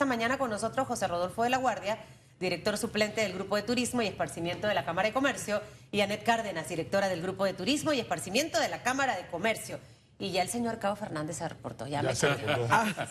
esta mañana con nosotros José Rodolfo de la Guardia, director suplente del Grupo de Turismo y Esparcimiento de la Cámara de Comercio, y Anet Cárdenas, directora del Grupo de Turismo y Esparcimiento de la Cámara de Comercio. Y ya el señor Cabo Fernández se reportó, ya, me, ya,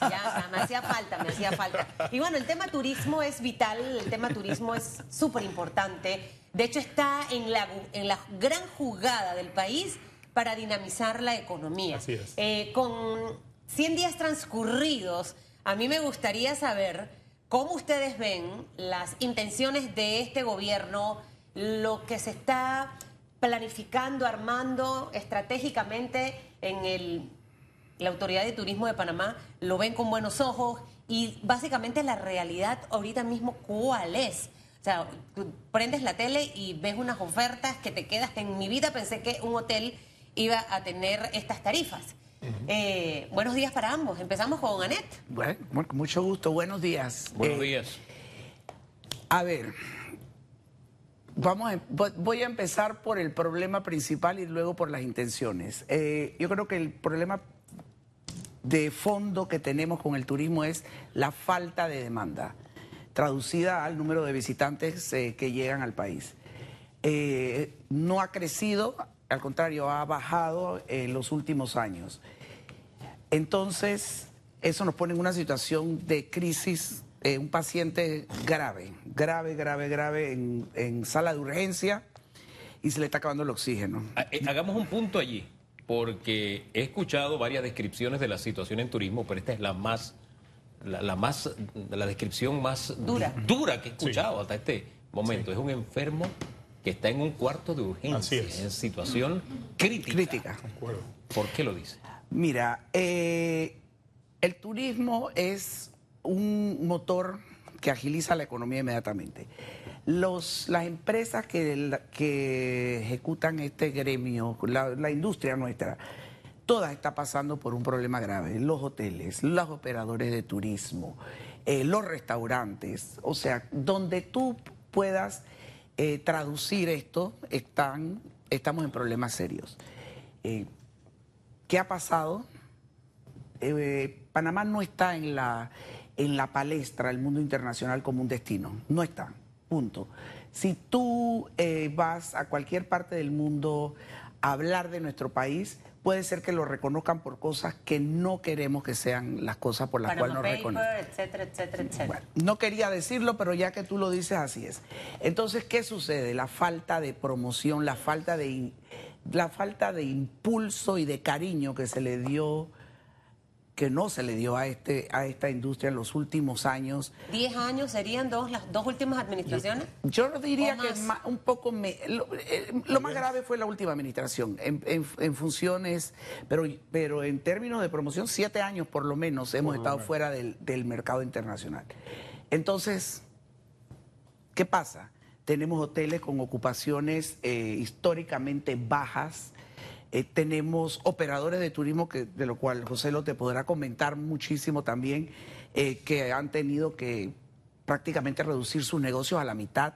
ya, me hacía falta, me hacía falta. Y bueno, el tema turismo es vital, el tema turismo es súper importante. De hecho, está en la, en la gran jugada del país para dinamizar la economía. Así es. Eh, con 100 días transcurridos, a mí me gustaría saber cómo ustedes ven las intenciones de este gobierno, lo que se está planificando, armando estratégicamente en el, la Autoridad de Turismo de Panamá, lo ven con buenos ojos y básicamente la realidad ahorita mismo, ¿cuál es? O sea, tú prendes la tele y ves unas ofertas que te quedas. En mi vida pensé que un hotel iba a tener estas tarifas. Eh, buenos días para ambos. Empezamos con Anet. Bueno, con mucho gusto. Buenos días. Buenos Eh, días. A ver, vamos a- vo- voy a empezar por el problema principal y luego por las intenciones. Eh, yo creo que el problema de fondo que tenemos con el turismo es la falta de demanda, traducida al número de visitantes eh, que llegan al país. Eh, no ha crecido, al contrario, ha bajado en los últimos años. Entonces, eso nos pone en una situación de crisis, eh, un paciente grave, grave, grave, grave en, en sala de urgencia y se le está acabando el oxígeno. Ha- eh, Hagamos un punto allí, porque he escuchado varias descripciones de la situación en turismo, pero esta es la más, la, la más, la descripción más Dura. dura que he escuchado hasta este momento. Es un enfermo que está en un cuarto de urgencia, Así es. en situación crítica. Crítica. ¿Por qué lo dice? Mira, eh, el turismo es un motor que agiliza la economía inmediatamente. Los, las empresas que, la- que ejecutan este gremio, la, la industria nuestra, toda está pasando por un problema grave. Los hoteles, los operadores de turismo, eh, los restaurantes, o sea, donde tú puedas eh, traducir esto, están, estamos en problemas serios. Eh, ¿Qué ha pasado? Eh, Panamá no está en la, en la palestra del mundo internacional como un destino. No está. Punto. Si tú vas a cualquier parte del mundo a hablar de nuestro país, puede ser que lo reconozcan por cosas que no queremos que sean las cosas por las cuales nos reconocen. Paper, etcétera, etcétera, etcétera. Bueno, no quería decirlo, pero ya que tú lo dices, así es. Entonces, ¿qué sucede? La falta de promoción, la falta de, la falta de impulso y de cariño que se le dio, que no se le dio a, este, a esta industria en los últimos años. ¿Diez años serían dos, las dos últimas administraciones? Yo diría ¿O que más? un poco me- lo, eh, lo más grave fue la última administración en, en- en funciones, pero, pero en términos de promoción, siete años por lo menos hemos estado fuera del, del mercado internacional. Entonces, ¿qué pasa? Tenemos hoteles con ocupaciones eh, históricamente bajas. Eh, tenemos operadores de turismo, que, de lo cual José lo te podrá comentar muchísimo también, eh, que han tenido que prácticamente reducir sus negocios a la mitad.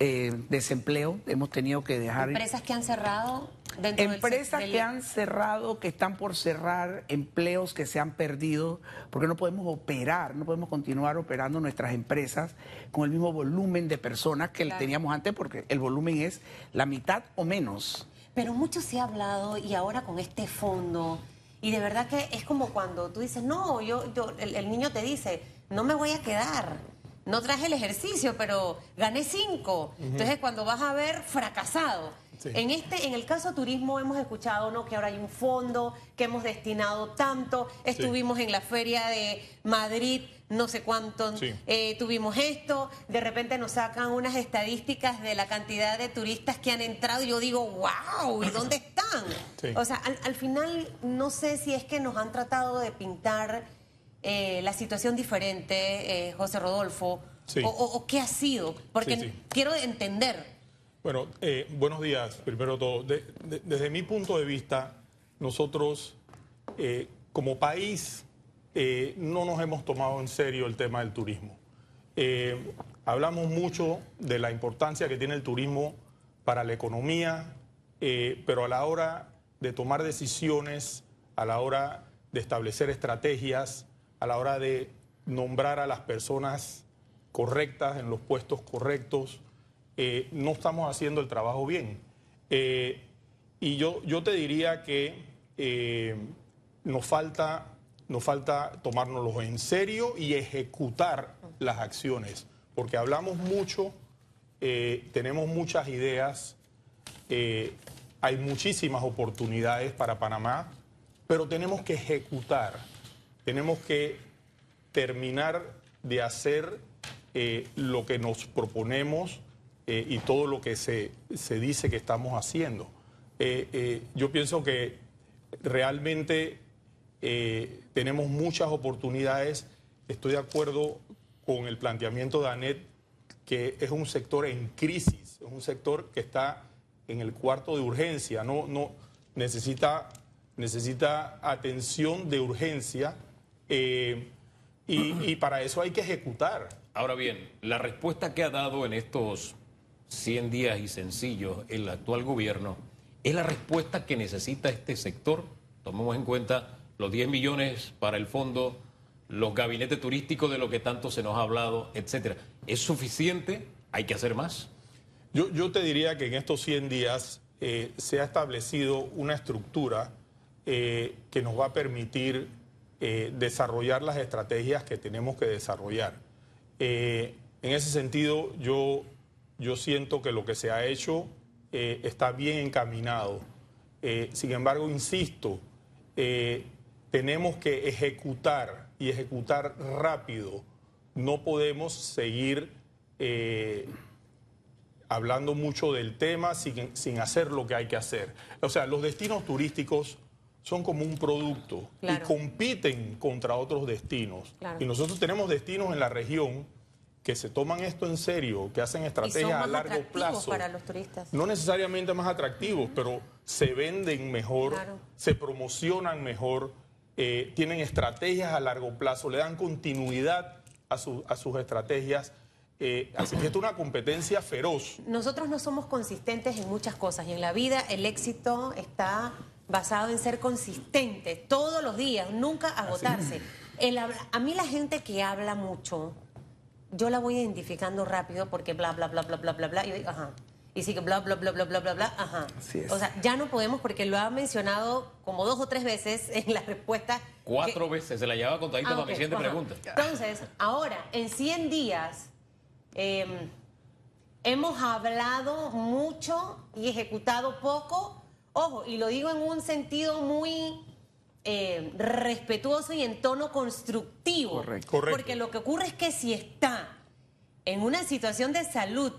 Eh, desempleo, hemos tenido que dejar... Empresas que han cerrado Empresas del- que han cerrado, que están por cerrar, empleos que se han perdido, porque no podemos operar, no podemos continuar operando nuestras empresas con el mismo volumen de personas que Claro. teníamos antes, porque el volumen es la mitad o menos. Pero mucho se ha hablado y ahora con este fondo, y de verdad que es como cuando tú dices, no, yo, yo el, el niño te dice, no me voy a quedar, no traje el ejercicio, pero gané cinco. Entonces cuando vas a ver, fracasado. Sí. En este, en el caso turismo hemos escuchado ¿no? que ahora hay un fondo, que hemos destinado tanto, estuvimos en la feria de Madrid, no sé cuánto, Sí. eh, tuvimos esto, de repente nos sacan unas estadísticas de la cantidad de turistas que han entrado y yo digo, wow, ¿y dónde están? O sea, al, al final no sé si es que nos han tratado de pintar eh, la situación diferente, eh, José Rodolfo, o, o- o qué ha sido, porque quiero entender. Bueno, eh, buenos días, primero todo. De- de- desde mi punto de vista, nosotros eh, como país eh, no nos hemos tomado en serio el tema del turismo. Eh, hablamos mucho de la importancia que tiene el turismo para la economía, pero a la hora de tomar decisiones, a la hora de establecer estrategias, a la hora de nombrar a las personas correctas en los puestos correctos, eh, no estamos haciendo el trabajo bien. Eh, y yo, yo te diría que eh, nos, falta, nos falta tomárnoslo en serio y ejecutar las acciones, porque hablamos mucho, tenemos muchas ideas, hay muchísimas oportunidades para Panamá, pero tenemos que ejecutar, tenemos que terminar de hacer lo que nos proponemos eh, y todo lo que se, se, dice que estamos haciendo. Eh, yo pienso que realmente tenemos muchas oportunidades. Estoy de acuerdo con el planteamiento de Anet, que es un sector en crisis, es un sector que está en el cuarto de urgencia, no, no necesita, necesita atención de urgencia y, y para eso hay que ejecutar. Ahora bien, la respuesta que ha dado en estos 100 días y sencillos el actual gobierno es la respuesta que necesita este sector. Tomemos en cuenta los 10 millones para el fondo, los gabinetes turísticos de lo que tanto se nos ha hablado, etcétera. ¿Es suficiente? ¿Hay que hacer más? Yo, te diría que en estos 100 días eh, se ha establecido una estructura eh, que nos va a permitir eh, desarrollar las estrategias que tenemos que desarrollar. En ese sentido, yo, yo siento que lo que se ha hecho eh, está bien encaminado. Eh, sin embargo, insisto, tenemos que ejecutar y ejecutar rápido. No podemos seguir hablando mucho del tema sin, sin, hacer lo que hay que hacer. O sea, los destinos turísticos son como un producto y compiten contra otros destinos. Y nosotros tenemos destinos en la región que se toman esto en serio, que hacen estrategias a largo plazo. para los turistas. No necesariamente más atractivos, pero se venden mejor, se promocionan mejor, eh, tienen estrategias a largo plazo, le dan continuidad a, a sus estrategias. Eh, así que esto es una competencia feroz. Nosotros no somos consistentes en muchas cosas y en la vida el éxito está basado en ser consistente todos los días, nunca agotarse. a mí la gente que habla mucho, yo la voy identificando rápido porque bla, bla, bla, bla, bla, bla, bla, y digo, ajá. Y sigue bla, bla, bla, bla, bla, bla, bla, ajá. O sea, ya no podemos porque lo ha mencionado como dos o tres veces en la respuesta. Cuatro veces, se la llevaba contadita ah, para mi siguiente pregunta. Entonces, ahora, en 100 días, em, hemos hablado mucho y ejecutado poco Ojo, y lo digo en un sentido muy eh, respetuoso y en tono constructivo. Correcto. Porque lo que ocurre es que si está en una situación de salud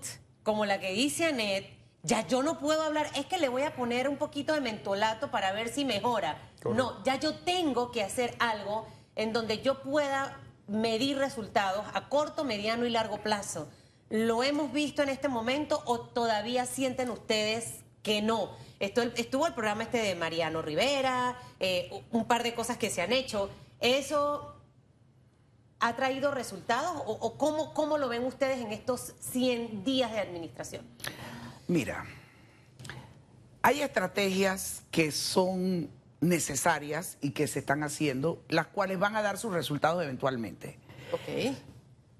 como la que dice Anet, ya yo no puedo hablar, es que le voy a poner un poquito de mentolato para ver si mejora. No, ya yo tengo que hacer algo en donde yo pueda medir resultados a corto, mediano y largo plazo. ¿Lo hemos visto en este momento o todavía sienten ustedes que no? Estuvo el programa este de Mariano Rivera, eh, un par de cosas que se han hecho. ¿Eso ha traído resultados o, cómo, cómo, lo ven ustedes en estos 100 días de administración? Mira, hay estrategias que son necesarias y que se están haciendo, las cuales van a dar sus resultados eventualmente. Ok.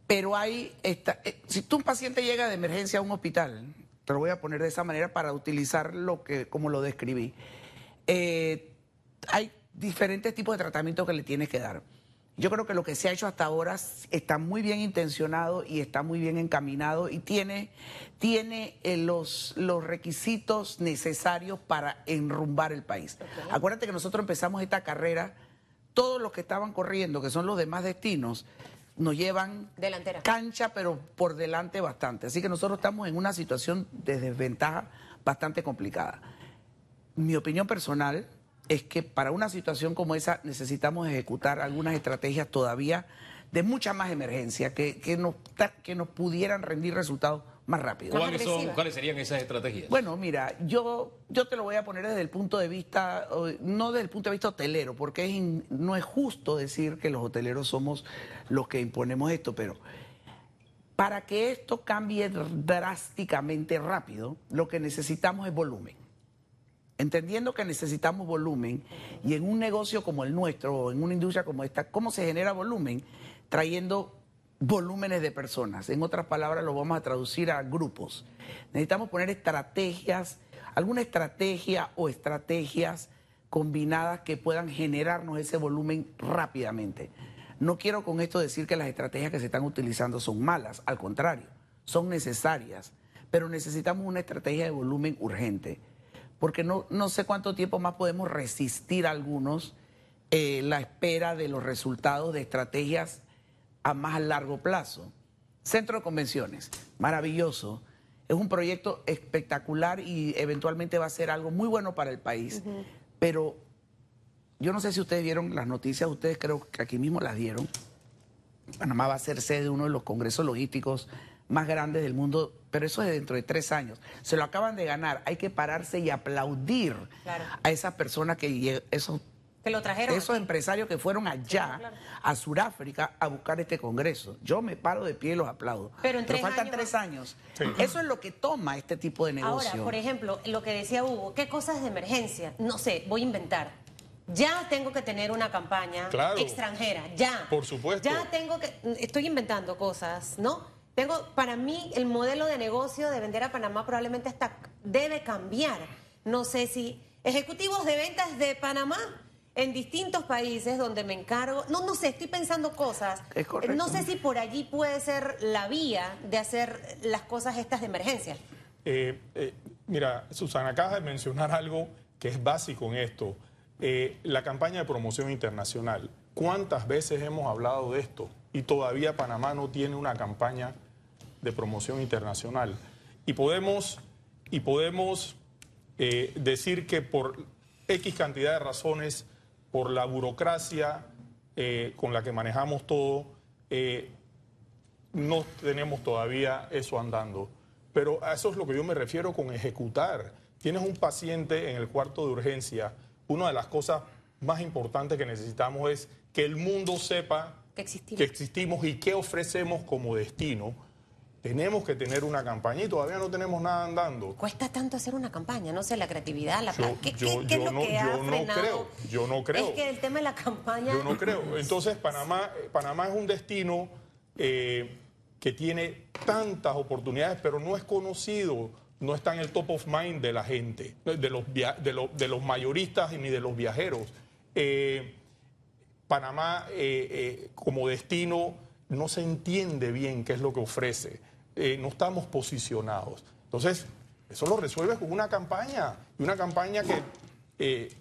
Pero hay, esta, eh, si tú un paciente llega de emergencia a un hospital te lo voy a poner de esa manera para utilizar lo que, como lo describí. Eh, hay diferentes tipos de tratamientos que le tienes que dar. Yo creo que lo que se ha hecho hasta ahora está muy bien intencionado y está muy bien encaminado y tiene, tiene eh, los, los requisitos necesarios para enrumbar el país. Acuérdate que nosotros empezamos esta carrera, todos los que estaban corriendo, que son los demás destinos, nos llevan Delantera. cancha, pero por delante bastante. Así que nosotros estamos en una situación de desventaja bastante complicada. Mi opinión personal es que para una situación como esa necesitamos ejecutar algunas estrategias todavía de mucha más emergencia, que, que, nos, que nos pudieran rendir resultados más rápido. ¿Cuáles, son, ¿Cuáles serían esas estrategias? Bueno, mira, yo, yo te lo voy a poner desde el punto de vista, no desde el punto de vista hotelero, porque no es justo decir que los hoteleros somos los que imponemos esto, pero para que esto cambie drásticamente rápido, lo que necesitamos es volumen. Entendiendo que necesitamos volumen y en un negocio como el nuestro o en una industria como esta, ¿cómo se genera volumen? trayendo volúmenes de personas. En otras palabras, lo vamos a traducir a grupos. Necesitamos poner estrategias, alguna estrategia o estrategias combinadas que puedan generarnos ese volumen rápidamente. No quiero con esto decir que las estrategias que se están utilizando son malas, al contrario, son necesarias, pero necesitamos una estrategia de volumen urgente, porque no, no sé cuánto tiempo más podemos resistir algunos eh, la espera de los resultados de estrategias a más largo plazo. Centro de Convenciones, maravilloso. Es un proyecto espectacular y eventualmente va a ser algo muy bueno para el país. Pero yo no sé si ustedes vieron las noticias, ustedes creo que aquí mismo las dieron. Panamá va a ser sede de uno de los congresos logísticos más grandes del mundo, pero eso es dentro de tres años. Se lo acaban de ganar. Hay que pararse y aplaudir a esas personas que esos que lo trajeron. Esos empresarios que fueron allá, a Sudáfrica, a buscar este congreso. Yo me paro de pie y los aplaudo. Pero, faltan tres años. Eso es lo que toma este tipo de negocio. Ahora, por ejemplo, lo que decía Hugo, ¿qué cosas de emergencia? No sé, voy a inventar. Ya tengo que tener una campaña extranjera, ya. Por supuesto. Ya tengo que, estoy inventando cosas, ¿no? Tengo, para mí, el modelo de negocio de vender a Panamá probablemente hasta debe cambiar. No sé si ejecutivos de ventas de Panamá en distintos países donde me encargo, no, no sé, estoy pensando cosas. No sé si por allí puede ser la vía de hacer las cosas estas de emergencia. Eh, eh, mira, Susana, acaba de mencionar algo que es básico en esto. Eh, la campaña de promoción internacional. ¿Cuántas veces hemos hablado de esto? Y todavía Panamá no tiene una campaña de promoción internacional. Y podemos, y podemos decir que por X cantidad de razones por la burocracia eh, con la que manejamos todo, eh, no tenemos todavía eso andando. Pero a eso es lo que yo me refiero con ejecutar. Tienes un paciente en el cuarto de urgencia. Una de las cosas más importantes que necesitamos es que el mundo sepa que existimos y qué ofrecemos como destino tenemos que tener una campaña y todavía no tenemos nada andando. Cuesta tanto hacer una campaña, no sé, la creatividad, la yo, ¿Qué, yo, es lo no, que yo no creo, yo no creo. Es que el tema de la campaña... Yo no creo. Entonces, Panamá, Panamá es un destino eh, que tiene tantas oportunidades, pero no es conocido, no está en el top of mind de la gente, de los, de los, mayoristas ni de los viajeros. Eh, Panamá eh, como destino no se entiende bien qué es lo que ofrece. Eh, no estamos posicionados. Entonces, eso lo resuelves con una campaña, y una campaña que eh,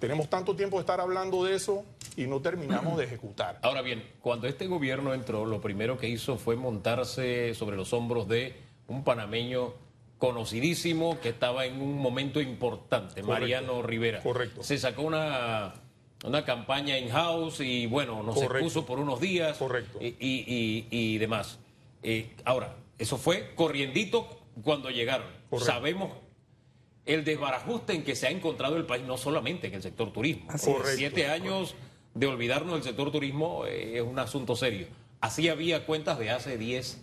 tenemos tanto tiempo de estar hablando de eso y no terminamos de ejecutar. Ahora bien, cuando este gobierno entró, lo primero que hizo fue montarse sobre los hombros de un panameño conocidísimo que estaba en un momento importante, Mariano Rivera. Correcto. Se sacó una una campaña in-house y bueno, nos expuso por unos días Correcto. Y, demás. Eh, ahora, eso fue corriendito cuando llegaron. Sabemos el desbarajuste en que se ha encontrado el país, no solamente en el sector turismo. Siete años de olvidarnos del sector turismo eh, es un asunto serio. Así había cuentas de hace diez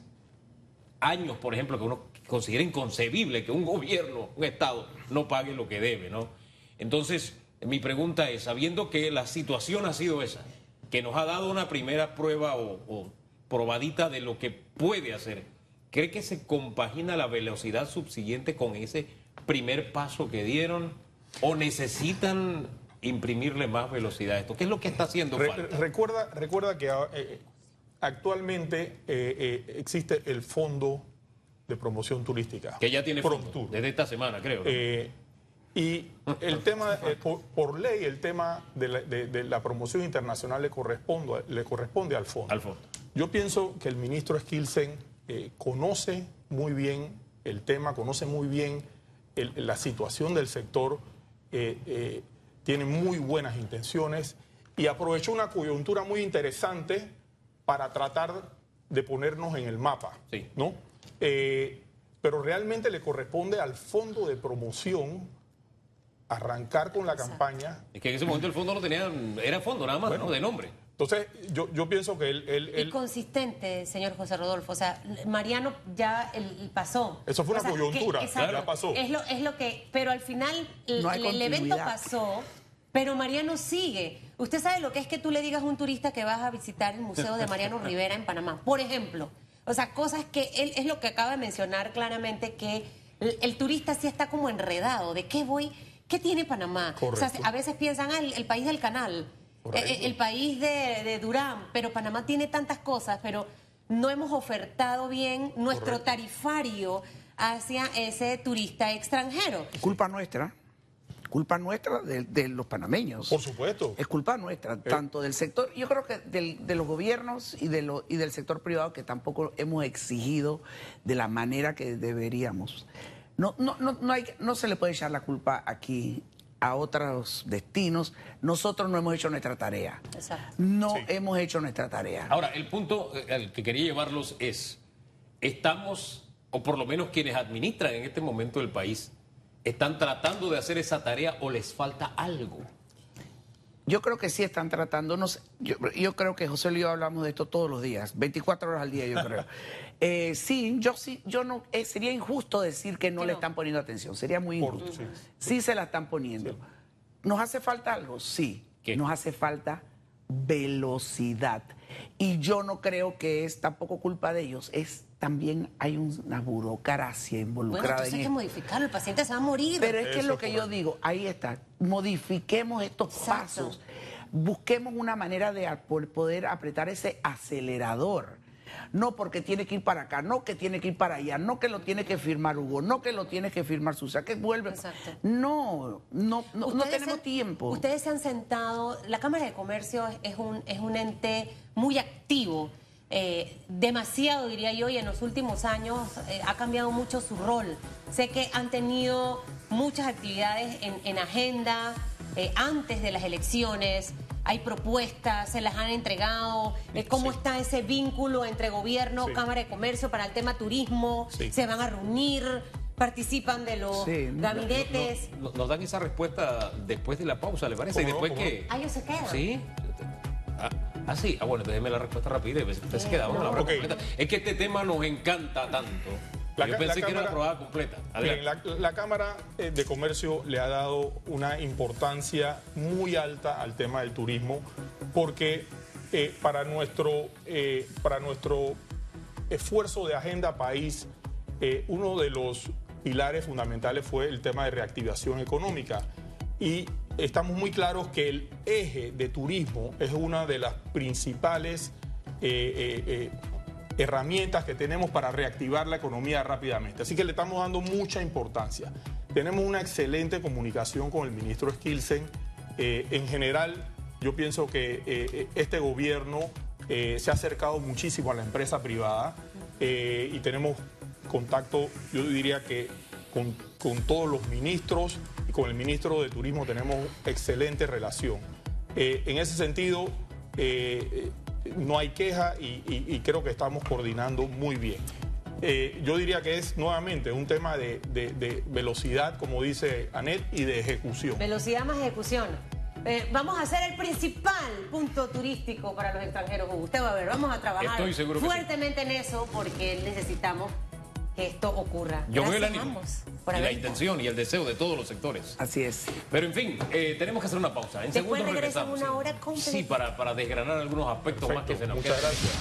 años, por ejemplo, que uno considera inconcebible que un gobierno, un Estado, no pague lo que debe, ¿no? Entonces, mi pregunta es, sabiendo que la situación ha sido esa, que nos ha dado una primera prueba o, probadita de lo que puede hacer, ¿cree que se compagina la velocidad subsiguiente con ese primer paso que dieron o necesitan imprimirle más velocidad a esto? ¿Qué es lo que está haciendo falta? Recuerda, recuerda que ah, eh, actualmente eh, eh, existe el Fondo de Promoción Turística. Que ya tiene fondo, desde esta semana, creo. Y el tema, eh, por, ley, el tema de la, promoción internacional le corresponde, le corresponde al fondo. Al fondo. Yo pienso que el ministro Skilsen eh, conoce muy bien el tema, conoce muy bien la situación del sector, eh, tiene muy buenas intenciones y aprovechó una coyuntura muy interesante para tratar de ponernos en el mapa. Sí. ¿no? pero realmente le corresponde al fondo de promoción arrancar con la campaña. Es que en ese momento el fondo no tenía, era fondo nada más, ¿no? De nombre. Entonces, yo, yo pienso que él... él, consistente, señor José Rodolfo. O sea, Mariano ya pasó. Eso fue una coyuntura, ya pasó. Es lo, es lo que... Pero al final el, evento pasó Pero Mariano sigue. Usted sabe lo que es que tú le digas a un turista que vas a visitar el Museo de Mariano Rivera en Panamá, por ejemplo. O sea, cosas que él es lo que acaba de mencionar claramente, que el, el turista sí está como enredado. ¿De qué voy? ¿Qué tiene Panamá? O sea, Correcto. a veces piensan, ah, el, el país del canal, Correcto. eh, el, país de, de Durán, pero Panamá tiene tantas cosas, pero no hemos ofertado bien nuestro Correcto. tarifario hacia ese turista extranjero. Culpa nuestra, culpa nuestra de, de los panameños. Por supuesto. Es culpa nuestra, tanto del sector, yo creo que del- de los gobiernos y, de lo, y del sector privado que tampoco hemos exigido de la manera que deberíamos. No, no, no, no, hay, no se le puede echar la culpa aquí a otros destinos. Nosotros no hemos hecho nuestra tarea. Exacto. No Sí. hemos hecho nuestra tarea. Ahora, el punto eh, al que quería llevarlos es, estamos, o por lo menos quienes administran en este momento el país, están tratando de hacer esa tarea o les falta algo. Yo creo que sí están tratándonos. Yo, yo creo que José y yo hablamos de esto todos los días, 24 horas al día, yo creo. Eh, sí, yo sí, yo no, eh, sería injusto decir que no Que le están poniendo atención, sería muy Por- injusto. sí. Sí se la están poniendo. ¿Nos hace falta algo? Sí. ¿Qué? Nos hace falta velocidad. Y yo no creo que es tampoco culpa de ellos, es también hay una burocracia Bueno, involucrada entonces en hay que modificarlo, el paciente se va a morir. Pero es que Eso lo es que yo digo, ahí está, modifiquemos estos Exacto. pasos, busquemos una manera de poder apretar ese acelerador. No porque tiene que ir para acá, no que tiene que ir para allá, no que lo tiene que firmar Hugo, no que lo tiene que firmar Susa, que vuelve. Exacto. No, no, no, tenemos han- tiempo. Ustedes se han sentado, la Cámara de Comercio es- es un, es un ente muy activo, eh, demasiado diría yo, y en los últimos años eh, ha cambiado mucho su rol. Sé que han tenido muchas actividades en, en agenda eh, antes de las elecciones. Hay propuestas, se las han entregado. eh, ¿Cómo Sí. está ese vínculo entre gobierno, Sí. Cámara de Comercio para el tema turismo? Sí. ¿Se van a reunir? ¿Participan de los Sí. gabinetes? No- no- nos dan esa respuesta después de la pausa, ¿le parece? Y después ¿Cómo que... Ah, ellos se quedan. Sí. Ah, ah, sí. Ah, bueno, déjeme la respuesta rápida. Usted se queda con la. Es que este tema nos encanta tanto. La Yo pensé la que era Cámara- aprobada completa. Adelante. la, la Cámara eh, de Comercio le ha dado una importancia muy alta al tema del turismo porque eh, para, nuestro, eh, para nuestro esfuerzo de agenda país, eh, uno de los pilares fundamentales fue el tema de reactivación económica. Y estamos muy claros que el eje de turismo es una de las principales eh, eh, eh, herramientas que tenemos para reactivar la economía rápidamente. Así que le estamos dando mucha importancia. Tenemos una excelente comunicación con el ministro Skilsen. Eh, en general, yo pienso que eh, este gobierno eh, se ha acercado muchísimo a la empresa privada y tenemos contacto, yo diría que con, todos los ministros y con el ministro de Turismo tenemos excelente relación. En ese sentido, no hay queja y, y- y creo que estamos coordinando muy bien. Eh, yo diría que es nuevamente un tema de, de- de velocidad, como dice Anet, y de ejecución. Velocidad más ejecución. Eh, vamos a hacer el principal punto turístico para los extranjeros. Hugo. Usted va a ver, vamos a trabajar sí. fuertemente en eso porque necesitamos que esto ocurra. Yo veo el ánimo, ambos por y la intención y el deseo de todos los sectores. Así es. Pero en fin, eh, tenemos que hacer una pausa. En Después regresamos. una sí. hora completa. Sí, para, para desgranar algunos aspectos más que se nos muchas quedan. gracias.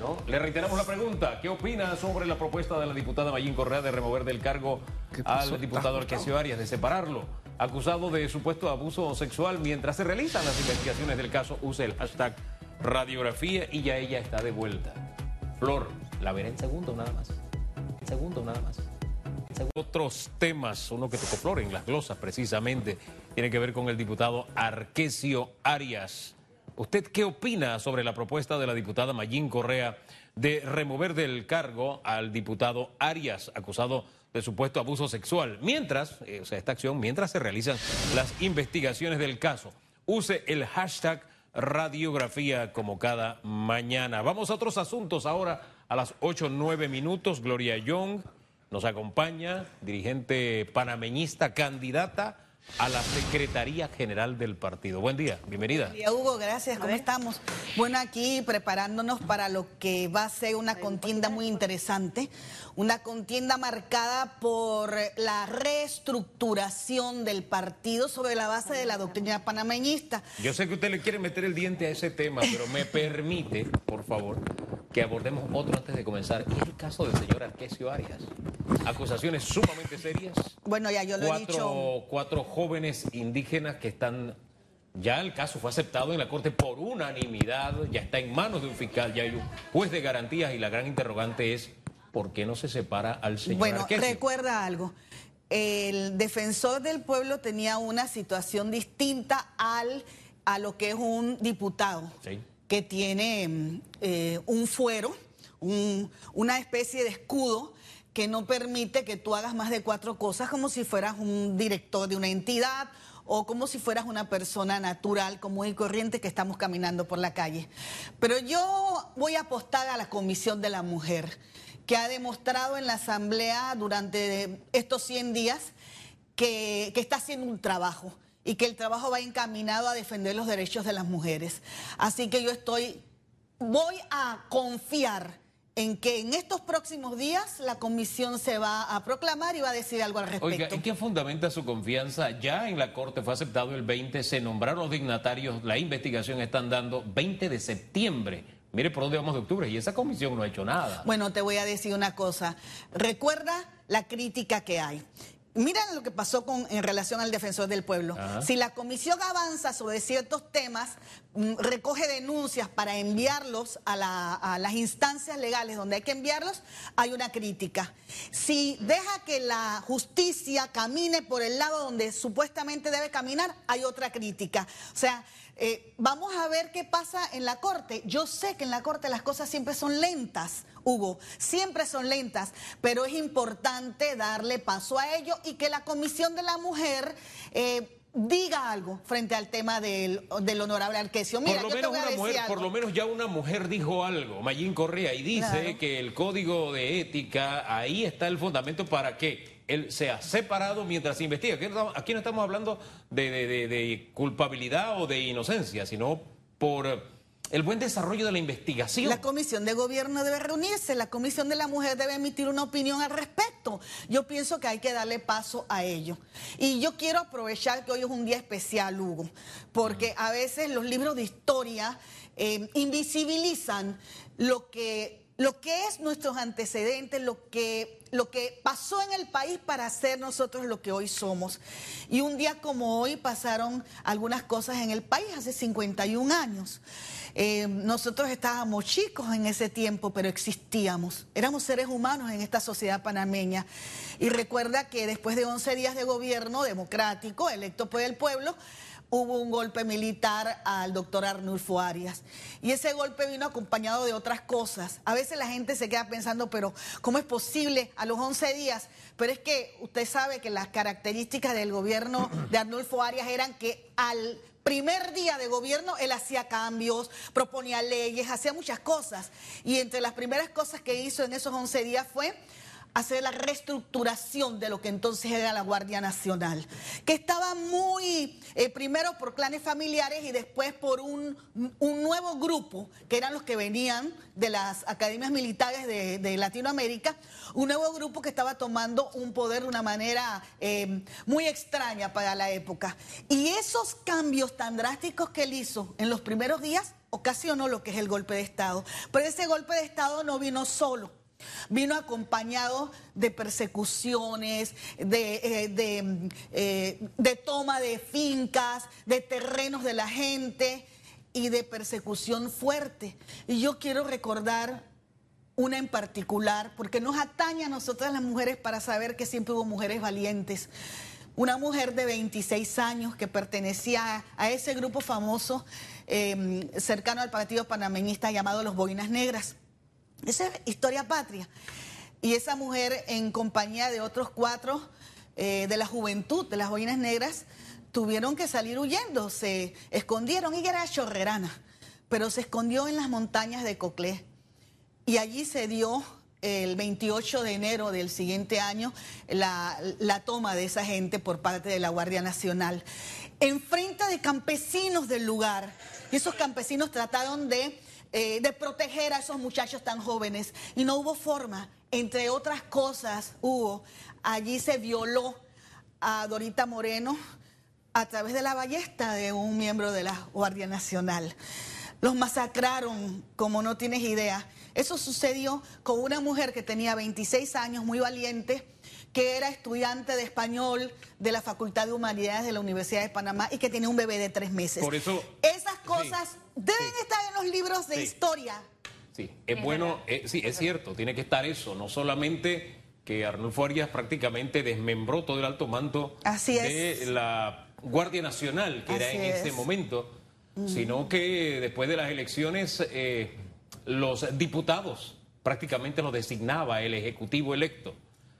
¿no? Le reiteramos la pregunta. ¿Qué opina sobre la propuesta de la diputada Mayín Correa de remover del cargo al diputado ¿Estás Arquesio Arias, de separarlo? Acusado de supuesto abuso sexual mientras se realizan las investigaciones del caso, use el hashtag radiografía y ya ella está de vuelta. Flor, la veré en segundo nada más. Segundo nada más. Otros temas, uno que tocó Flor en las glosas precisamente, tiene que ver con el diputado Arquesio Arias. ¿Usted qué opina sobre la propuesta de la diputada Mayín Correa de remover del cargo al diputado Arias, acusado de supuesto abuso sexual? Mientras, eh, o sea, esta acción, mientras se realizan las investigaciones del caso. Use el hashtag radiografía como cada mañana. Vamos a otros asuntos ahora a las 8 9 minutos. Gloria Young nos acompaña, dirigente panameñista, candidata a la Secretaría General del partido. Buen día, bienvenida. Buen día, Hugo, gracias. ¿Cómo estamos? Bueno, aquí preparándonos para lo que va a ser una contienda muy interesante, una contienda marcada por la reestructuración del partido sobre la base de la doctrina panameñista. Yo sé que usted le quiere meter el diente a ese tema, pero me permite, por favor, que abordemos otro antes de comenzar. Y el caso del señor Arquesio Arias. Acusaciones sumamente serias. Bueno, ya yo lo cuatro, he dicho. Cuatro jóvenes indígenas que están. Ya el caso fue aceptado en la Corte por unanimidad, ya está en manos de un fiscal, ya hay un juez de garantías y la gran interrogante es ¿por qué no se separa al señor Bueno, Arquesio? recuerda algo. El defensor del pueblo tenía una situación distinta al, a lo que es un diputado. Sí. Que tiene mm, eh, un fuero, un- una especie de escudo que no permite que tú hagas más de cuatro cosas como si fueras un director de una entidad o como si fueras una persona natural, común y corriente que estamos caminando por la calle. Pero yo voy a apostar a la Comisión de la Mujer, que ha demostrado en la Asamblea durante estos 100 días que está haciendo un trabajo y que el trabajo va encaminado a defender los derechos de las mujeres. Así que yo estoy, voy a confiar en que en estos próximos días la comisión se va a proclamar y va a decir algo al respecto. Oiga, ¿en qué fundamenta su confianza? Ya en la Corte fue aceptado el 20, se nombraron los dignatarios, la investigación están dando 20 de septiembre. Mire por dónde vamos de octubre y esa comisión no ha hecho nada. Bueno, te voy a decir una cosa. Recuerda la crítica que hay. Mira lo que pasó con, en relación al defensor del pueblo. Ajá. Si la comisión avanza sobre ciertos temas, mm, recoge denuncias para enviarlos a, la- a las instancias legales donde hay que enviarlos, hay una crítica. Si deja que la justicia camine por el lado donde supuestamente debe caminar, hay otra crítica. O sea, eh, vamos a ver qué pasa en la corte. Yo sé que en la corte las cosas siempre son lentas, Hugo, siempre son lentas, pero es importante darle paso a ello y que la Comisión de la Mujer eh, diga algo frente al tema del, del honorable Arquesio. Mira, por lo menos una mujer, por lo menos ya una mujer dijo algo, Mayín Correa, y dice Claro. que el código de ética, ahí está el fundamento para que él sea separado mientras se investiga. Aquí no estamos, hablando de, de- de- de culpabilidad o de inocencia, sino por el buen desarrollo de la investigación. La comisión de gobierno debe reunirse, la comisión de la mujer debe emitir una opinión al respecto. Yo pienso que hay que darle paso a ello. Y yo quiero aprovechar que hoy es un día especial, Hugo, porque a veces los libros de historia eh, invisibilizan lo que, lo que es nuestros antecedentes, lo que, lo que pasó en el país para ser nosotros lo que hoy somos. Y un día como hoy pasaron algunas cosas en el país, hace 51 años. Eh, nosotros estábamos chicos en ese tiempo, pero existíamos. Éramos seres humanos en esta sociedad panameña. Y recuerda que después de 11 días de gobierno democrático, electo por el pueblo, hubo un golpe militar al doctor Arnulfo Arias. Y ese golpe vino acompañado de otras cosas. A veces la gente se queda pensando, pero ¿cómo es posible a los 11 días? Pero es que usted sabe que las características del gobierno de Arnulfo Arias eran que al primer día de gobierno él hacía cambios, proponía leyes, hacía muchas cosas. Y entre las primeras cosas que hizo en esos 11 días fue hacer la reestructuración de lo que entonces era la Guardia Nacional, que estaba muy, eh, primero por clanes familiares y después por un, nuevo grupo, que eran los que venían de las academias militares de, de Latinoamérica, un nuevo grupo que estaba tomando un poder de una manera eh, muy extraña para la época. Y esos cambios tan drásticos que él hizo en los primeros días ocasionó lo que es el golpe de Estado. Pero ese golpe de Estado no vino solo. Vino acompañado de persecuciones, de, eh, eh, de toma de fincas, de terrenos de la gente y de persecución fuerte. Y yo quiero recordar una en particular, porque nos atañe a nosotras las mujeres para saber que siempre hubo mujeres valientes. Una mujer de 26 años que pertenecía a ese grupo famoso eh, cercano al partido panameñista llamado Los Boinas Negras. Esa es historia patria. Y esa mujer, en compañía de otros cuatro eh, de la juventud de las boinas negras, tuvieron que salir huyendo, se escondieron. Ella era chorrerana, pero se escondió en las montañas de Coclé. Y allí se dio el 28 de enero del siguiente año la, la toma de esa gente por parte de la Guardia Nacional. Enfrente de campesinos del lugar. Y esos campesinos trataron de, eh, de proteger a esos muchachos tan jóvenes. Y no hubo forma. Entre otras cosas, hubo, allí se violó a Dorita Moreno a través de la ballesta de un miembro de la Guardia Nacional. Los masacraron como no tienes idea. Eso sucedió con una mujer que tenía 26 años, muy valiente, que era estudiante de español de la Facultad de Humanidades de la Universidad de Panamá y que tenía un bebé de tres meses. Por eso- Esas cosas Sí, deben sí. estar en los libros de Sí. historia. Sí, es bueno, eh, sí, es cierto, tiene que estar eso, no solamente que Arnulfo Arias prácticamente desmembró todo el alto mando Así de la Guardia Nacional, que era en ese es. momento, sino que después de las elecciones eh, los diputados prácticamente los designaba el Ejecutivo electo.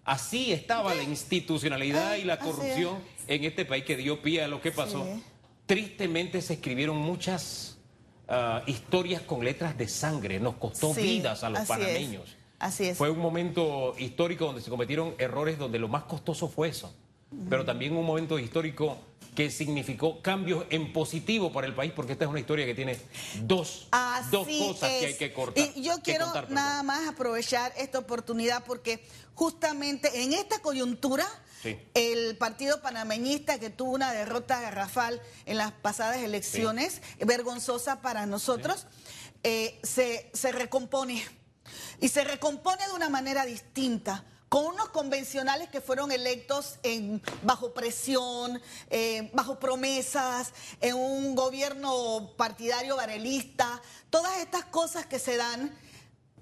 Así estaba la institucionalidad y la corrupción en este país que dio pie a lo que pasó. Sí. Tristemente se escribieron muchas ah, historias con letras de sangre, nos costó Sí, vidas a los así es, panameños. así es. Fue un momento histórico donde se cometieron errores donde lo más costoso fue eso. Pero también un momento histórico que significó cambios en positivo para el país, porque esta es una historia que tiene dos, dos cosas que hay que cortar. Y yo quiero contar, nada más aprovechar esta oportunidad porque justamente en esta coyuntura Sí. el partido panameñista que tuvo una derrota garrafal en las pasadas elecciones, vergonzosa para nosotros, eh, se, se recompone. Y se recompone de una manera distinta con unos convencionales que fueron electos en, bajo presión, eh, bajo promesas, en un gobierno partidario varelista, todas estas cosas que se dan,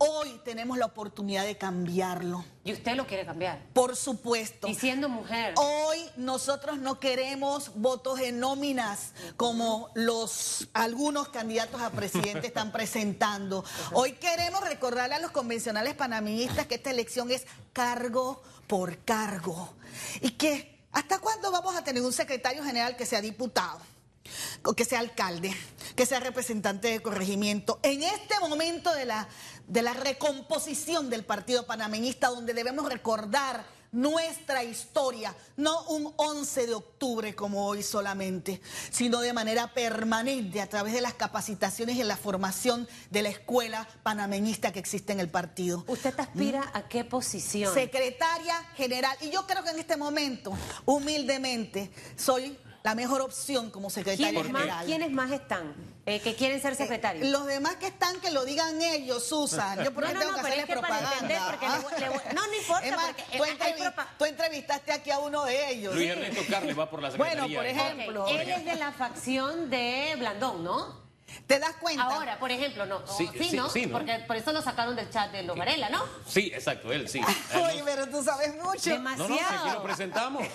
hoy tenemos la oportunidad de cambiarlo, Y usted lo quiere cambiar. por supuesto. Y siendo mujer. Hoy nosotros no queremos votos en nóminas como los algunos candidatos a presidente están presentando. Hoy queremos recordarle a los convencionales panameñistas que esta elección es cargo por cargo. Y que hasta cuándo vamos a tener un secretario general que sea diputado, que sea alcalde, que sea representante de corregimiento. En este momento de la, de la recomposición del partido panameñista, donde debemos recordar nuestra historia, no un 11 de octubre como hoy solamente, sino de manera permanente a través de las capacitaciones y la formación de la escuela panameñista que existe en el partido. ¿Usted aspira a qué posición? Secretaria general. Y yo creo que en este momento, humildemente, soy la mejor opción como secretaria ¿Quiénes más, general. ¿Quiénes más están eh, que quieren ser secretarios? Los demás que están, que lo digan ellos, Susan. Yo por No, no, tengo no, que pero hacerle es que para propaganda. porque le voy- le voy- no, no importa, Es más, porque, tú, eh, hay entrevi- propa- tú entrevistaste aquí a uno de ellos. Luis Ernesto Carles va por la secretaría. Bueno, por ejemplo. Ok, Él es de la facción de Blandón, ¿no? ¿Te das cuenta? Ahora, por ejemplo, no. Sí, Sí, sí, ¿no? sí, ¿no? Porque por eso lo sacaron del chat de los Varela, ¿no? Sí, exacto, él sí. Oye, pero tú sabes mucho. Demasiado. no, no, aquí lo presentamos.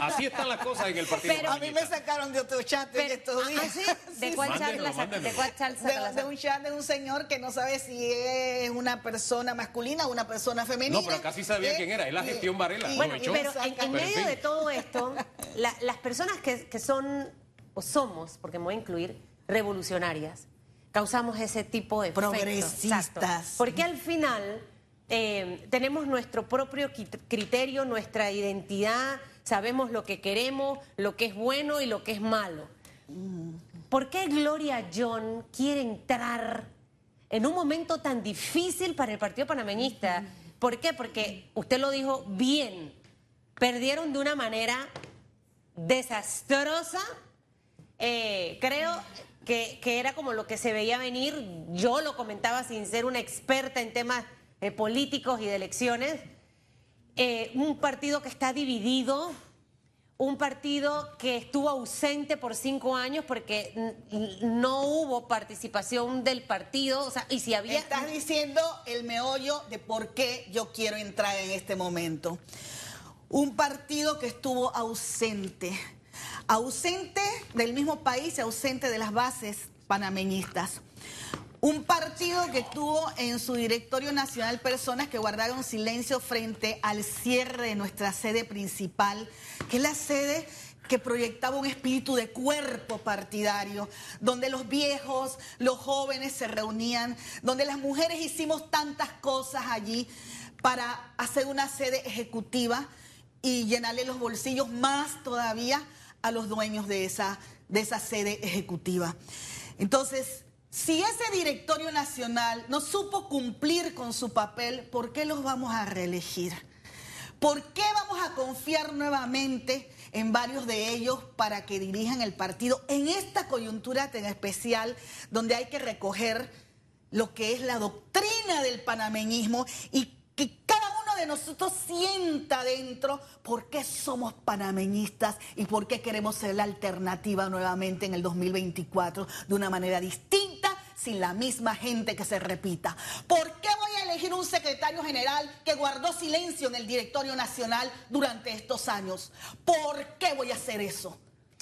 Así están las cosas en el partido. Pero- A mí me sacaron de otro chat en Pero- estos ah, días. ¿sí? ¿De Sí, cuál chat la saca- mándelo. ¿De cuál chat la De, un chat de un señor que no sabe si es una persona masculina o una persona femenina. No, pero sí sabía Eh, quién era, es la y- gestión Varela. y- Bueno, aprovechó. pero en, en en medio de todo esto, la- las personas que, que son, o somos, porque me voy a incluir, revolucionarias, causamos ese tipo de. Progresistas. Exacto. Porque al final eh, tenemos nuestro propio criterio, nuestra identidad, sabemos lo que queremos, lo que es bueno y lo que es malo. ¿Por qué Gloria John quiere entrar en un momento tan difícil para el Partido Panameñista? ¿Por qué? Porque usted lo dijo bien, perdieron de una manera desastrosa. Eh, creo que, era como lo que se veía venir. Yo lo comentaba sin ser una experta en temas eh, políticos y de elecciones. Eh, un partido que está dividido, un partido que estuvo ausente por cinco años porque no hubo participación del partido, o sea, y si había... Estás diciendo el meollo de por qué yo quiero entrar en este momento. Un partido que estuvo ausente, ausente del mismo país y ausente de las bases panameñistas. Un partido que tuvo en su directorio nacional personas que guardaron silencio frente al cierre de nuestra sede principal, que es la sede que proyectaba un espíritu de cuerpo partidario, donde los viejos, los jóvenes se reunían, donde las mujeres hicimos tantas cosas allí para hacer una sede ejecutiva y llenarle los bolsillos más todavía a los dueños de esa, de esa sede ejecutiva. Entonces, si ese directorio nacional no supo cumplir con su papel, ¿por qué los vamos a reelegir? ¿Por qué vamos a confiar nuevamente en varios de ellos para que dirijan el partido en esta coyuntura tan especial donde hay que recoger lo que es la doctrina del panameñismo y que cada uno de nosotros sienta dentro por qué somos panameñistas y por qué queremos ser la alternativa nuevamente en el 2024 de una manera distinta, sin la misma gente que se repita. ¿Por qué voy a elegir un secretario general que guardó silencio en el directorio nacional durante estos años? ¿Por qué voy a hacer eso?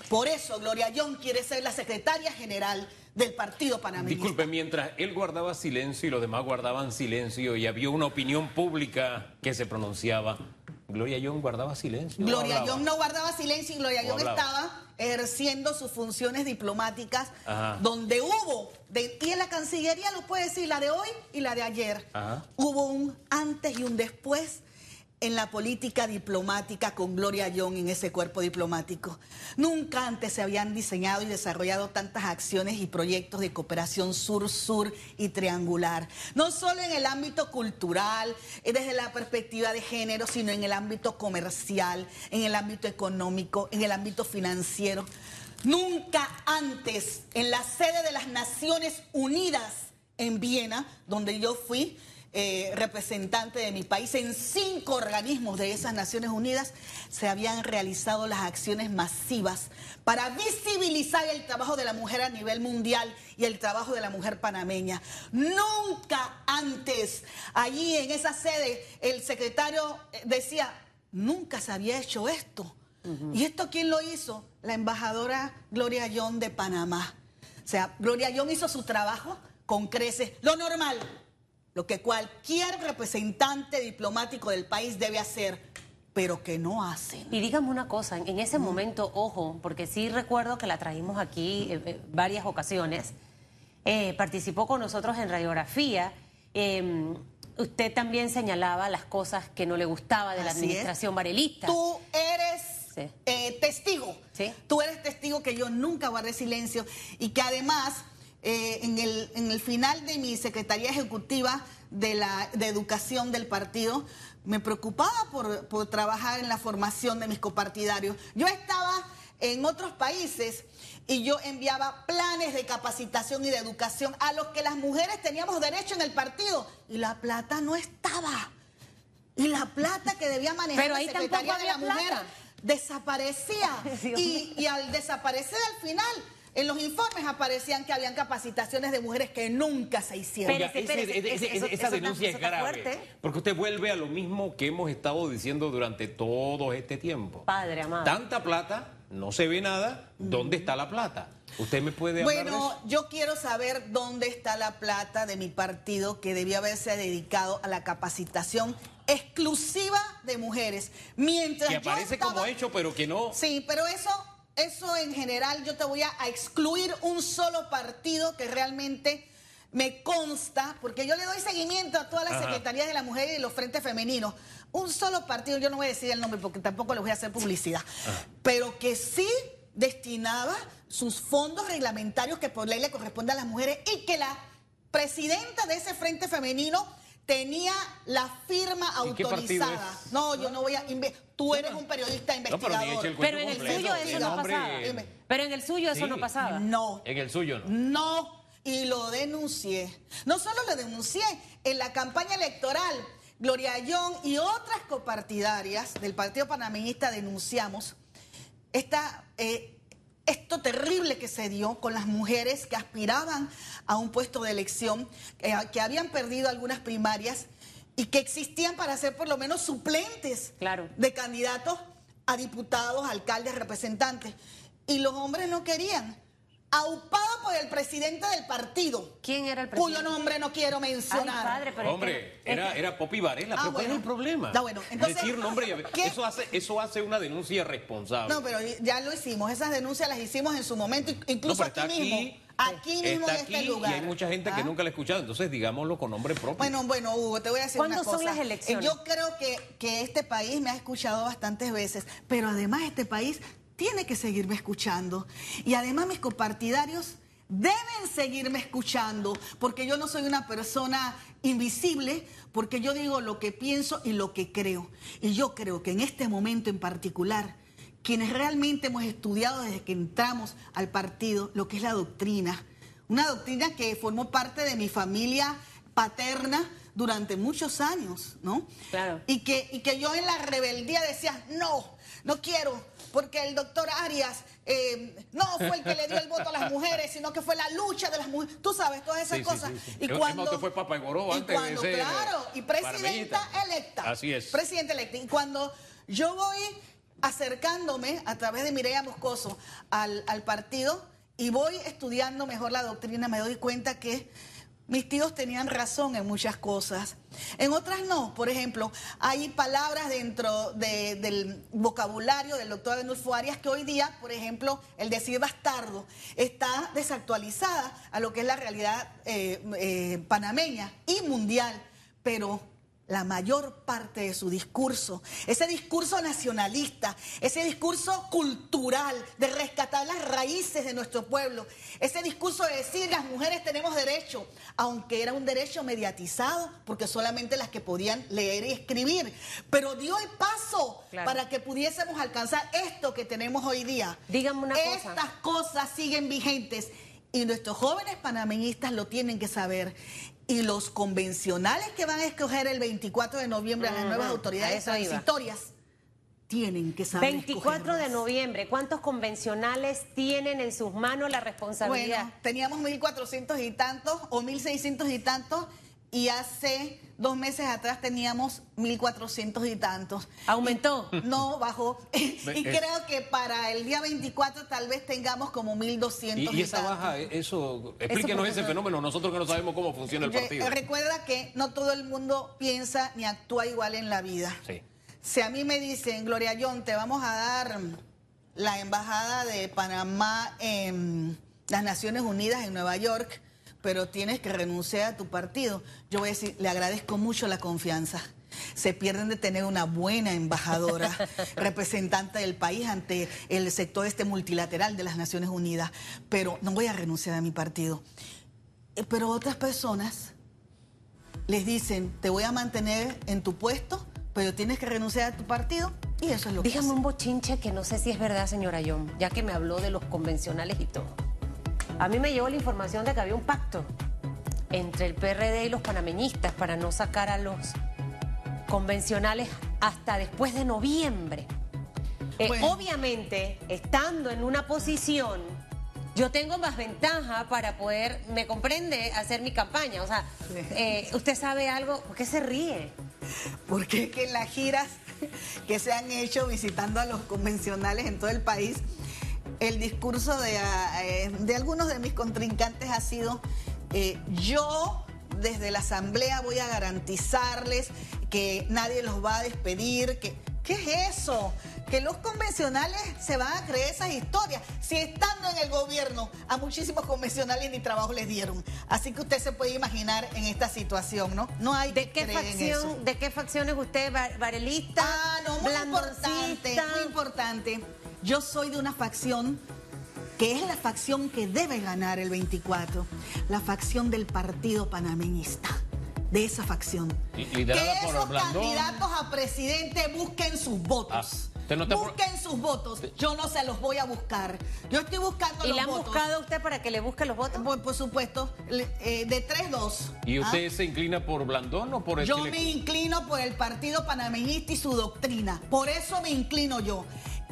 Por eso Gloria Young quiere ser la secretaria general del Partido Panameñista. Disculpe, mientras él guardaba silencio y los demás guardaban silencio y había una opinión pública que se pronunciaba, Gloria Young guardaba silencio. Gloria? Young no guardaba silencio y Gloria ¿O Young estaba ejerciendo sus funciones diplomáticas Ajá. donde hubo, de, y en la Cancillería lo puede decir, la de hoy y la de ayer, Ajá. hubo un antes y un después en la política diplomática con Gloria Young en ese cuerpo diplomático. Nunca antes se habían diseñado y desarrollado tantas acciones y proyectos de cooperación sur-sur y triangular. No solo en el ámbito cultural, eh, desde la perspectiva de género, sino en el ámbito comercial, en el ámbito económico, en el ámbito financiero. Nunca antes en la sede de las Naciones Unidas en Viena, donde yo fui eh, representante de mi país, en cinco organismos de esas Naciones Unidas se habían realizado las acciones masivas para visibilizar el trabajo de la mujer a nivel mundial y el trabajo de la mujer panameña. Nunca antes, allí en esa sede, el secretario eh, decía, nunca se había hecho esto. ¿Y esto quién lo hizo? La embajadora Gloria Young de Panamá. O sea, Gloria Young hizo su trabajo con creces, lo normal, lo que cualquier representante diplomático del país debe hacer, pero que no hacen. Y dígame una cosa, en ese momento, ojo, porque sí recuerdo que la trajimos aquí eh, eh, varias ocasiones, eh, participó con nosotros en radiografía. eh, usted también señalaba las cosas que no le gustaba de la Así es. administración varelista. Tú eres Sí. testigo. Sí. Tú eres testigo que yo nunca guardé silencio y que además eh, en, el, en el final de mi secretaría ejecutiva de, la, de educación del partido me preocupaba por, por trabajar en la formación de mis copartidarios. Yo estaba en otros países y yo enviaba planes de capacitación y de educación a los que las mujeres teníamos derecho en el partido y la plata no estaba. Y la plata que debía manejar Pero la Secretaría de la Mujer desaparecía. Y al desaparecer al final, en los informes aparecían que habían capacitaciones de mujeres que nunca se hicieron. Pero- Oiga, Espérese, ese- espérese, ese- eso- esa eso denuncia es grave. fuerte. Porque usted vuelve a lo mismo que hemos estado diciendo durante todo este tiempo. Padre amado. Tanta plata, no se ve nada. ¿Dónde está la plata? ¿Usted me puede hablar de Bueno, eso? yo quiero saber dónde está la plata de mi partido que debía haberse dedicado a la capacitación exclusiva de mujeres. Mientras Que yo aparece como hecho, pero que no. Sí, pero eso, eso en general yo te voy a, a excluir un solo partido que realmente me consta, porque yo le doy seguimiento a todas las Ajá. secretarías de la mujer y de los frentes femeninos. Un solo partido, yo no voy a decir el nombre porque tampoco les voy a hacer publicidad, pero que sí destinaba sus fondos reglamentarios que por ley le corresponde a las mujeres y que la presidenta de ese frente femenino tenía la firma ¿Y qué partido autorizada. No, yo no voy a... Tú eres un periodista No, pero investigador. el Pero en el completo, suyo eso no pasaba. Dime. Pero en el suyo eso Sí. no pasaba. No, En el suyo no. no. Y lo denuncié. No solo lo denuncié, en la campaña electoral, Gloria Young y otras copartidarias del Partido Panameñista denunciamos esta, eh, esto terrible que se dio con las mujeres que aspiraban a un puesto de elección, eh, que habían perdido algunas primarias y que existían para ser por lo menos suplentes Claro. de candidatos a diputados, alcaldes, representantes. Y los hombres no querían. aupado por el presidente del partido, ¿Quién era el cuyo presidente? nombre no quiero Ay, mencionar. padre, pero Hombre, es era, que- era Popi Varela, Ah, pero ¿cuál es bueno. el problema? Ah, bueno, entonces, Decir nombre eso hace, eso hace una denuncia responsable. No, pero ya lo hicimos, esas denuncias las hicimos en su momento, incluso No, pero aquí, está mismo, aquí mismo está en este aquí lugar. Y hay mucha gente que ¿Ah? nunca la ha escuchado, entonces digámoslo con nombre propio. Bueno, bueno, Hugo, te voy a decir ¿Cuándo una cosa. son las elecciones? Eh, Yo creo que, que este país me ha escuchado bastantes veces, pero además este país tiene que seguirme escuchando. Y además mis copartidarios deben seguirme escuchando, porque yo no soy una persona invisible, porque yo digo lo que pienso y lo que creo. Y yo creo que en este momento en particular, quienes realmente hemos estudiado desde que entramos al partido lo que es la doctrina, una doctrina que formó parte de mi familia paterna durante muchos años, ¿no? Claro. Y que, y que yo en la rebeldía decía, no, no quiero, porque el doctor Arias eh, no fue el que le dio el voto a las mujeres, sino que fue la lucha de las mujeres. Tú sabes, todas esas Sí, cosas. sí, sí. Y cuando, usted fue Papa y antes de cuando, ser, Claro, y presidenta electa. Así es. Presidenta electa. Y cuando yo voy acercándome a través de Mireya Moscoso al, al partido y voy estudiando mejor la doctrina, me doy cuenta que mis tíos tenían razón en muchas cosas. En otras no. Por ejemplo, hay palabras dentro de- del vocabulario del doctor Adolfo Arias que hoy día, por ejemplo, el decir bastardo está desactualizada a lo que es la realidad eh, eh, panameña y mundial. Pero la mayor parte de su discurso, ese discurso nacionalista, ese discurso cultural de rescatar las raíces de nuestro pueblo, ese discurso de decir las mujeres tenemos derecho, aunque era un derecho mediatizado, porque solamente las que podían leer y escribir, pero dio el paso Claro. para que pudiésemos alcanzar esto que tenemos hoy día. Dígame una cosa. Estas cosas siguen vigentes y nuestros jóvenes panameñistas lo tienen que saber. Y los convencionales que van a escoger el 24 de noviembre a las nuevas a autoridades transitorias tienen que saber 24 de noviembre, ¿cuántos convencionales tienen en sus manos la responsabilidad? Bueno, teníamos 1.400 y tantos o 1.600 y tantos y hace dos meses atrás teníamos 1.400 y tantos. ¿Aumentó? No, bajó. y es- creo que para el día 24 tal vez tengamos como 1.200 y, y, esa baja, eh, eso, explíquenos ese fenómeno, nosotros que no sabemos cómo funciona el partido. Recuerda que no todo el mundo piensa ni actúa igual en la vida. Sí. Si a mí me dicen, Gloria John, te vamos a dar la embajada de Panamá en las Naciones Unidas en Nueva York, pero tienes que renunciar a tu partido, yo voy a decir, le agradezco mucho la confianza. Se pierden de tener una buena embajadora, representante del país ante el sector este multilateral de las Naciones Unidas, pero no voy a renunciar a mi partido. Eh, Pero otras personas les dicen, te voy a mantener en tu puesto, pero tienes que renunciar a tu partido, y eso es lo que Dígame un bochinche que no sé si es verdad, señora Young, ya que me habló de los convencionales y todo. A mí me llegó la información de que había un pacto entre el PRD y los panameñistas para no sacar a los convencionales hasta después de noviembre. Eh, Bueno. Obviamente, estando en una posición, yo tengo más ventaja para poder, me comprende, hacer mi campaña. O sea, eh, usted sabe algo, ¿por qué se ríe? Porque es que las giras que se han hecho visitando a los convencionales en todo el país, el discurso de, ah, eh, de algunos de mis contrincantes ha sido, eh, yo desde la asamblea voy a garantizarles que nadie los va a despedir, que... ¿Qué es eso? Que los convencionales se van a creer esas historias. Si estando en el gobierno a muchísimos convencionales ni trabajo les dieron. Así que usted se puede imaginar en esta situación, ¿no? No hay ¿De que qué creer en eso. facción, de qué facción es usted? ¿Va- ¿Varelista? Ah, no, muy importante, muy importante. Yo soy de una facción que es la facción que debe ganar el 24, la facción del Partido Panameñista. De esa facción. Que por esos Blandón. candidatos a presidente busquen sus votos. Ah, usted no busquen sus votos. Yo no se los voy a buscar. Yo estoy buscando ¿Y los le han votos. buscado a usted para que le busque los votos? Por, por supuesto, eh, de 3-2. ¿Y ¿ah? usted se inclina por Blandón o por el Yo Chile? me inclino por el Partido Panameñista y su doctrina. Por eso me inclino yo.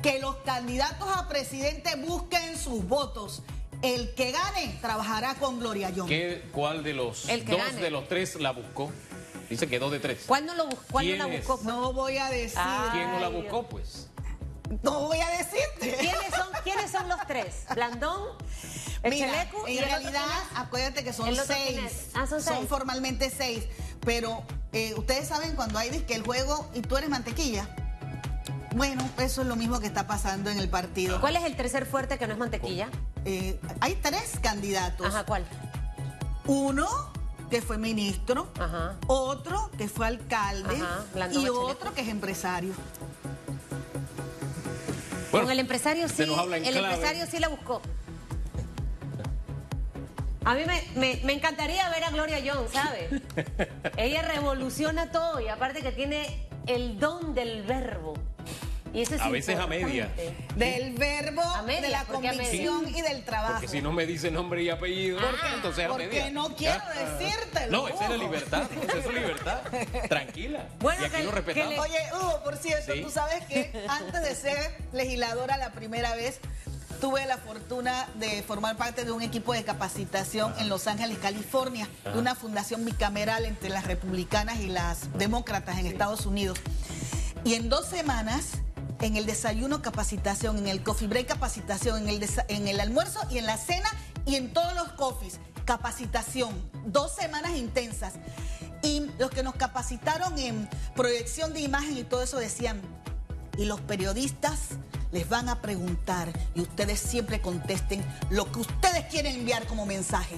Que los candidatos a presidente busquen sus votos. El que gane trabajará con Gloria Young. ¿Qué, ¿Cuál de los El que dos gane. de los tres la buscó? Dice que dos de tres. ¿Cuál no, lo bus- cuál no la buscó? No voy a decir. Ah. ¿Quién no la Ay, buscó, pues? No voy a decirte. ¿Quiénes son, ¿Quiénes son los tres? ¿Blandón? El Mira, chaleco y en realidad, acuérdate que son ¿El otro quién seis. Ah, son seis. formalmente seis. Pero eh, ustedes saben cuando hay que el juego y tú eres mantequilla. Bueno, eso es lo mismo que está pasando en el partido. ¿Cuál es el tercer fuerte que no es mantequilla? Eh, hay tres candidatos. Ajá, ¿cuál? Uno que fue ministro, Ajá. otro que fue alcalde Ajá, y otro que es empresario. Bueno, Con el empresario se sí, nos habla en el clave. empresario sí la buscó. A mí me, me- me encantaría ver a Gloria Jones, ¿sabes? Ella revoluciona todo y aparte que tiene el don del verbo. Y eso es A veces a media. Del verbo, A de la ¿por qué a convicción y del trabajo. Porque si no me dice nombre y apellido, Ah, entonces a porque media. no quiero ¿Ya? decírtelo, No, esa es la libertad. Esa es su libertad. Tranquila. Bueno, y aquí que- lo que respetamos. le- Oye, Hugo, por cierto, Sí. tú sabes que antes de ser legisladora la primera vez, tuve la fortuna de formar parte de un equipo de capacitación en Los Ángeles, California, de una fundación bicameral entre las republicanas y las demócratas en Estados Unidos. Y en dos semanas, en el desayuno capacitación, en el coffee break capacitación, en el, en el almuerzo y en la cena y en todos los coffees, capacitación. Dos semanas intensas. Y los que nos capacitaron en proyección de imagen y todo eso decían, y los periodistas les van a preguntar y ustedes siempre contesten lo que ustedes quieren enviar como mensaje.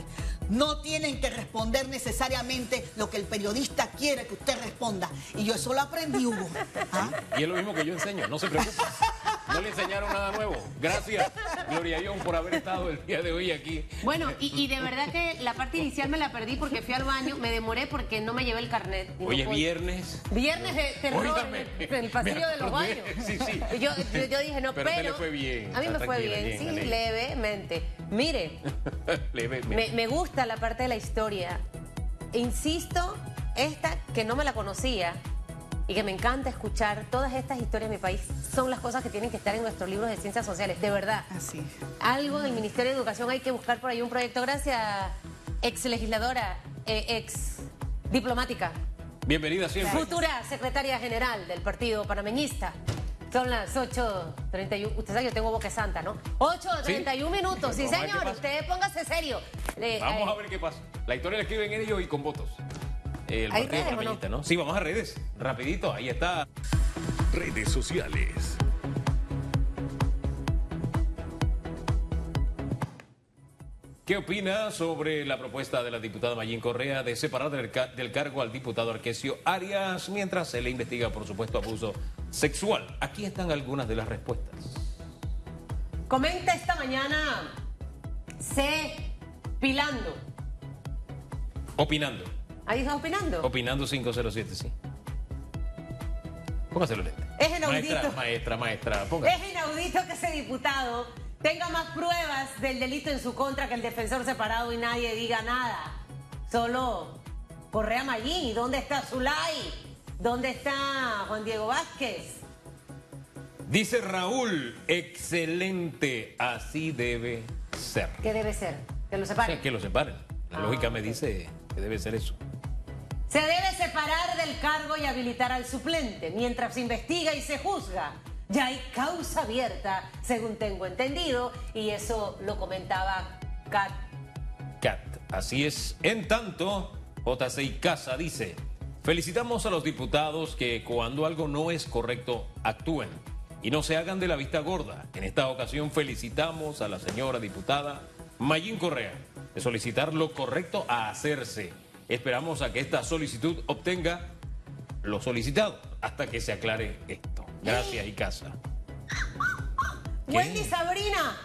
No tienen que responder necesariamente lo que el periodista quiere que usted responda. Y yo eso lo aprendí, Hugo. ¿Ah? Y es lo mismo que yo enseño, no se preocupe. No le enseñaron nada nuevo. Gracias, Gloria Young, por haber estado el día de hoy aquí. Bueno, y, y de verdad que la parte inicial me la perdí porque fui al baño, me demoré porque no me llevé el carnet. No Hoy es viernes. Viernes de terror Óigame, en el, pasillo de los acordé. baños. Sí, sí. Yo, yo, yo dije, no, Pero le fue bien. A mí me fue bien, bien, sí, levemente. Mire, Leve- me, me gusta la parte de la historia. Insisto, esta que no me la conocía y que me encanta escuchar, todas estas historias de mi país son las cosas que tienen que estar en nuestros libros de ciencias sociales, de verdad. Así. Algo del Ministerio de Educación hay que buscar por ahí un proyecto. Gracias, ex legisladora, eh, ex diplomática, Bienvenida siempre. futura secretaria general del Partido Panameñista. Son las 8.31. Usted sabe, yo tengo boca santa, ¿no? 8.31 minutos. Sí, ver qué señor. Usted póngase serio. Le- Vamos eh, a ver qué pasa. La historia la escriben ellos y con votos. El ¿Hay Partido redes no? Sí, vamos a redes. Rapidito, ahí está. Redes sociales. ¿Qué opina sobre la propuesta de la diputada Mayín Correa de separar del, ca- del cargo al diputado Arquesio Arias mientras se le investiga por supuesto abuso sexual? Aquí están algunas de las respuestas. Comenta esta mañana C. Pilando. Opinando. Ahí está opinando. Opinando 507, sí. Póngase los lentes. Es inaudito. Maestra, maestra, maestra. Póngase. Es inaudito que ese diputado tenga más pruebas del delito en su contra que el defensor separado y nadie diga nada. Solo Correa Mayín. ¿Y dónde está Zulay? ¿Dónde está Juan Diego Vázquez? Dice Raúl, excelente, así debe ser. ¿Qué debe ser? Que lo O separe. sea, que lo separen. La Ah, lógica me dice que debe ser eso. Se debe separar del cargo y habilitar al suplente mientras se investiga y se juzga. Ya hay causa abierta, según tengo entendido, y eso lo comentaba Kat. Cat. Así es. En tanto, JCI Casa dice, felicitamos a los diputados que cuando algo no es correcto, actúen y no se hagan de la vista gorda. En esta ocasión felicitamos a la señora diputada Mayín Correa de solicitar lo correcto a hacerse. Esperamos a que esta solicitud obtenga lo solicitado hasta que se aclare esto. Gracias, Icasa. ¿Qué? Wendy Sabrina,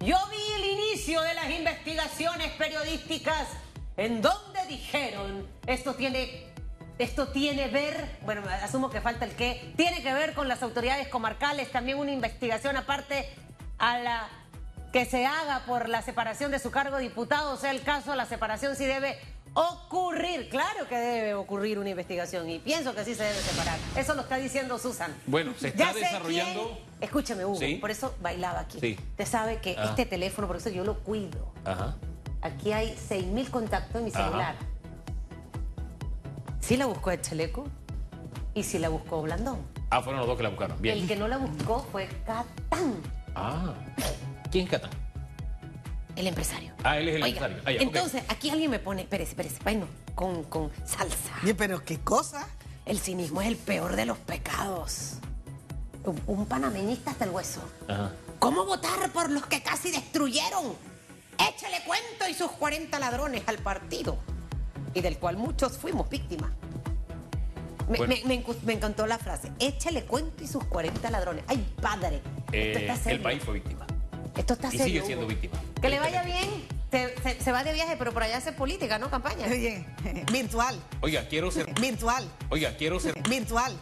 yo vi el inicio de las investigaciones periodísticas en donde dijeron esto tiene esto tiene ver, bueno, asumo que falta el qué, tiene que ver con las autoridades comarcales, también una investigación aparte a la que se haga por la separación de su cargo de diputado, o sea, el caso, la separación sí debe ocurrir, claro que debe ocurrir una investigación y pienso que sí se debe separar. Eso lo está diciendo Susan. Bueno, se está Ya desarrollando- quién- Escúchame, Hugo, Sí. por eso bailaba aquí. Sí. Usted sabe que Ah. este teléfono, por eso yo lo cuido. Ajá. Aquí hay 6.000 contactos en mi Ajá. celular. Sí la buscó el Chaleco y sí la buscó Blandón. Ah, fueron los dos que la buscaron. Bien. El que no la buscó fue Catán. Ah. ¿Quién es Catán? El empresario. Ah, él es el Oiga, empresario. Ah, ya, entonces, aquí alguien me pone, espérese, espérese, bueno, con, con salsa. Oye, pero qué cosa. El cinismo es el peor de los pecados. Un, un panameñista hasta el hueso. Ajá. ¿Cómo votar por los que casi destruyeron? Échale cuento y sus 40 ladrones al partido. Y del cual muchos fuimos víctimas. Me, Bueno. me- me encu- me encantó la frase. Échale cuento y sus 40 ladrones. ¡Ay, padre! Eh, el país fue víctima. Esto está y serio. sigue siendo víctima. Que le vaya bien. Se, se- se va de viaje, pero por allá hace política, ¿no? Campaña. Oye, virtual, Oiga, quiero ser. virtual, Oiga, quiero ser. virtual.